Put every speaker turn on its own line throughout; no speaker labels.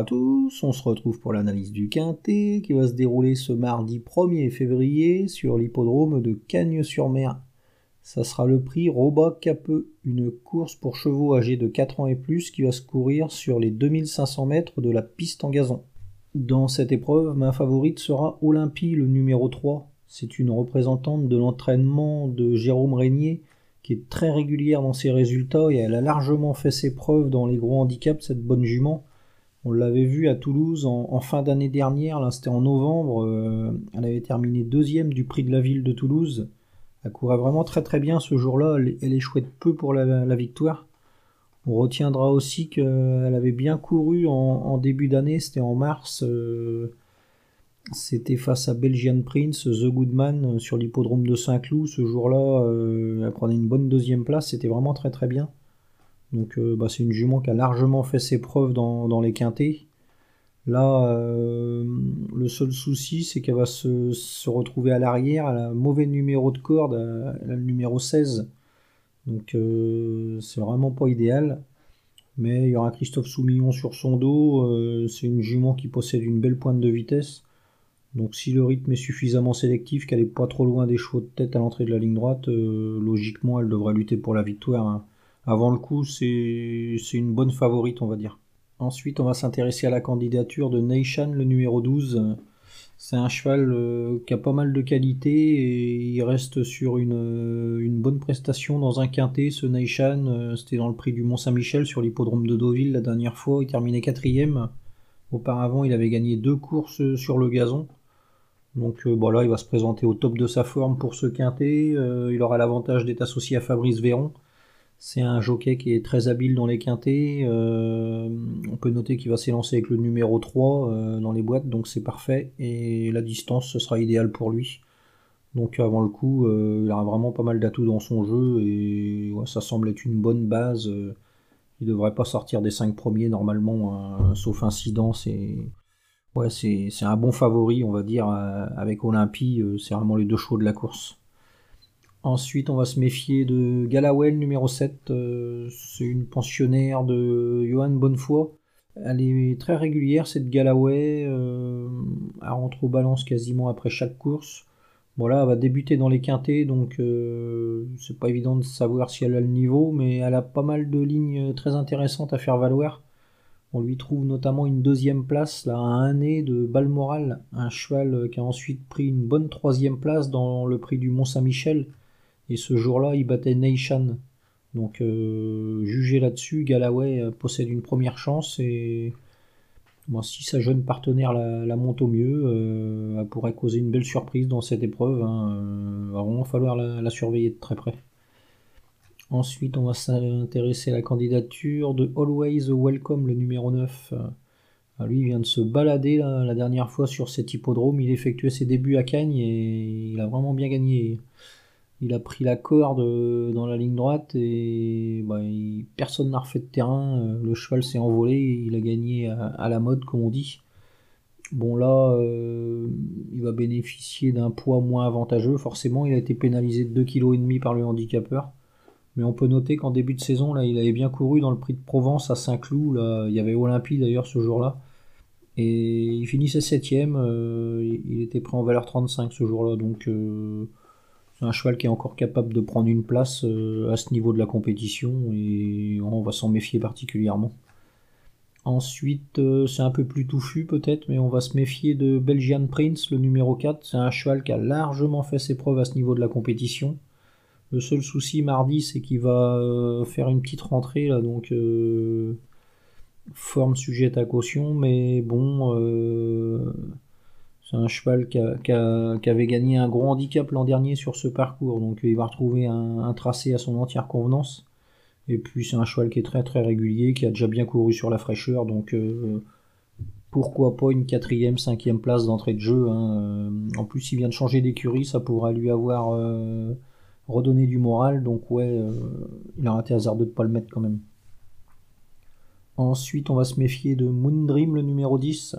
à tous, on se retrouve pour l'analyse du Quintet qui va se dérouler ce mardi 1er février sur l'hippodrome de Cagnes-sur-Mer. Ça sera le prix Roba Capeux, une course pour chevaux âgés de 4 ans et plus qui va se courir sur les 2500 mètres de la piste en gazon. Dans cette épreuve, ma favorite sera Olympie, le numéro 3. C'est une représentante de l'entraînement de Jérôme Régnier qui est très régulière dans ses résultats et elle a largement fait ses preuves dans les gros handicaps, cette bonne jument. On l'avait vu à Toulouse en, fin d'année dernière, là c'était en novembre, euh, elle avait terminé deuxième du prix de la ville de Toulouse. Elle courait vraiment très très bien ce jour-là, elle, est échouait peu pour la, victoire. On retiendra aussi qu'elle avait bien couru en, début d'année, c'était en mars. Euh, c'était face à Belgian Prince, The Goodman euh, sur l'hippodrome de Saint-Cloud. Ce jour-là, elle prenait une bonne deuxième place. C'était vraiment très très bien. Donc euh, bah, c'est une jument qui a largement fait ses preuves dans, les quintés. Là, le seul souci, c'est qu'elle va se, retrouver à l'arrière. Elle a un mauvais numéro de corde, elle a le numéro 16. Donc c'est vraiment pas idéal. Mais il y aura Christophe Soumillon sur son dos. c'est une jument qui possède une belle pointe de vitesse. Donc si le rythme est suffisamment sélectif, qu'elle n'est pas trop loin des chevaux de tête à l'entrée de la ligne droite, euh, logiquement elle devrait lutter pour la victoire. Hein. Avant le coup, c'est une bonne favorite, on va dire. Ensuite, on va s'intéresser à la candidature de Nation, le numéro 12. C'est un cheval euh, qui a pas mal de qualité et il reste sur une, euh, bonne prestation dans un quintet. Ce Nation, c'était dans le prix du Mont-Saint-Michel sur l'hippodrome de Deauville la dernière fois. Il terminait quatrième. Auparavant, il avait gagné deux courses sur le gazon. Donc euh, là, il va se présenter au top de sa forme pour ce quintet. Euh, il aura l'avantage d'être associé à Fabrice Véron. C'est un jockey qui est très habile dans les quintets. Euh, on peut noter qu'il va s'élancer avec le numéro 3 dans les boîtes, donc c'est parfait. Et la distance, ce sera idéal pour lui. Donc avant le coup, il aura vraiment pas mal d'atouts dans son jeu et ça semble être une bonne base. il devrait pas sortir des 5 premiers normalement, hein, sauf incident. C'est Ouais, c'est un bon favori, on va dire, euh, avec Olympie. Euh, c'est vraiment les deux chevaux de la course. Ensuite, on va se méfier de Galawell, numéro 7. Euh, c'est une pensionnaire de Johan Bonnefoy. Elle est très régulière, cette Galaway. elle rentre aux balances quasiment après chaque course. Voilà, elle va débuter dans les quintés, donc c'est pas évident de savoir si elle a le niveau, mais elle a pas mal de lignes très intéressantes à faire valoir. On lui trouve notamment une deuxième place là, à un nez de Balmoral, un cheval qui a ensuite pris une bonne troisième place dans le prix du Mont-Saint-Michel. Et ce jour-là, il battait Nation. Donc, euh, jugé là-dessus, Galloway euh, possède une première chance. Et si sa jeune partenaire la, monte au mieux, euh, elle pourrait causer une belle surprise dans cette épreuve. Hein. Il va vraiment falloir la surveiller de très près. Ensuite, on va s'intéresser à la candidature de Always Welcome, le numéro 9. Ah, lui, il vient de se balader la dernière fois sur cet hippodrome. Il effectuait ses débuts à Cagnes et il a vraiment bien gagné. Il a pris la corde euh, dans la ligne droite et bah, personne n'a refait de terrain. Euh, le cheval s'est envolé il a gagné à, la mode, comme on dit. Bon, là, euh, il va bénéficier d'un poids moins avantageux. Forcément, il a été pénalisé de 2,5 kg par le handicapeur. Mais on peut noter qu'en début de saison, là, il avait bien couru dans le prix de Provence à Saint-Cloud. Il y avait Olympie d'ailleurs ce jour-là. Et il finissait septième. Euh, il était prêt en valeur 35 ce jour-là. Donc un cheval qui est encore capable de prendre une place euh, à ce niveau de la compétition. Et on va s'en méfier particulièrement. Ensuite, c'est un peu plus touffu peut-être, mais on va se méfier de Belgian Prince, le numéro 4. C'est un cheval qui a largement fait ses preuves à ce niveau de la compétition. Le seul souci mardi, c'est qu'il va euh, faire une petite rentrée là, donc euh, forme sujette à caution, mais bon, euh, c'est un cheval qui, avait gagné un gros handicap l'an dernier sur ce parcours, donc il va retrouver un, tracé à son entière convenance. Et puis c'est un cheval qui est très très régulier, qui a déjà bien couru sur la fraîcheur, donc pourquoi pas une quatrième, cinquième place d'entrée de jeu. Hein. En plus, il vient de changer d'écurie, ça pourra lui avoir redonner du moral. Donc ouais, euh, il a raté hasardeux de pas le mettre quand même. Ensuite, on va se méfier de Moondream, le numéro 10.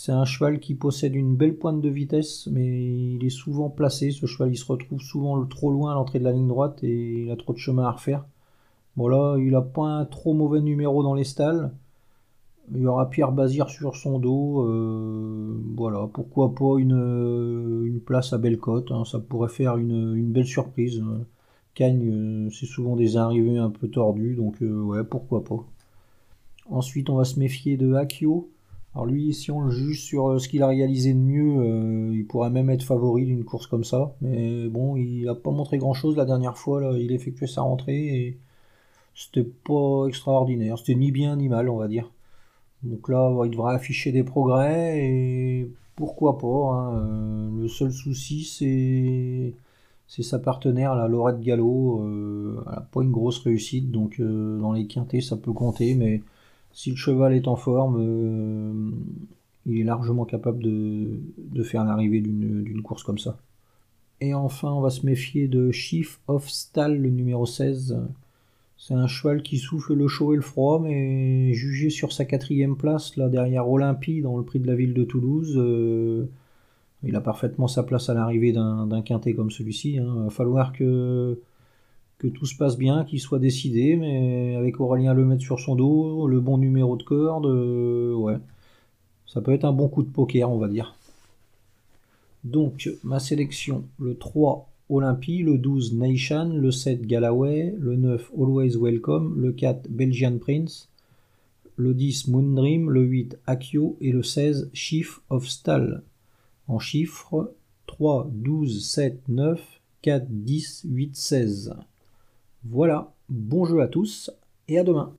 C'est un cheval qui possède une belle pointe de vitesse, mais il est souvent placé. Ce cheval, il se retrouve souvent trop loin à l'entrée de la ligne droite et il a trop de chemin à refaire. Bon là, il a pas un trop mauvais numéro dans les stalles. Il y aura Pierre Bazir sur son dos. voilà, pourquoi pas une, place à Bellecote. Hein, ça pourrait faire une, belle surprise. Cagne, c'est souvent des arrivées un peu tordues, donc ouais, pourquoi pas. Ensuite, on va se méfier de Akio. Lui, si on le juge sur euh, ce qu'il a réalisé de mieux, euh, il pourrait même être favori d'une course comme ça. Mais bon, il n'a pas montré grand-chose la dernière fois. Là, il effectuait sa rentrée et c'était pas extraordinaire. C'était ni bien ni mal, on va dire. Donc là, il devrait afficher des progrès et pourquoi pas. Hein. Euh, le seul souci, c'est c'est sa partenaire, la Laurette Gallo. elle n'a pas une grosse réussite, donc dans les quintés, ça peut compter, mais si le cheval est en forme, euh, il est largement capable de, faire l'arrivée d'une course comme ça. Et enfin, on va se méfier de Chief of Stall, le numéro 16. C'est un cheval qui souffle le chaud et le froid, mais jugé sur sa quatrième place, là derrière Olympie, dans le prix de la ville de Toulouse, euh, il a parfaitement sa place à l'arrivée d'un quintet comme celui-ci. Il hein. va falloir que que tout se passe bien, qu'il soit décidé, mais avec Aurélien le mettre sur son dos, le bon numéro de corde, euh, ouais. Ça peut être un bon coup de poker, on va dire. Donc, ma sélection, le 3 Olympie, le 12 Nation, le 7 Galloway, le 9 Always Welcome, le 4 Belgian Prince, le 10 Moondream, le 8 Akio et le 16 Chief of Stall. En chiffres 3, 12, 7, 9, 4, 10, 8, 16. Voilà, bon jeu à tous et à demain.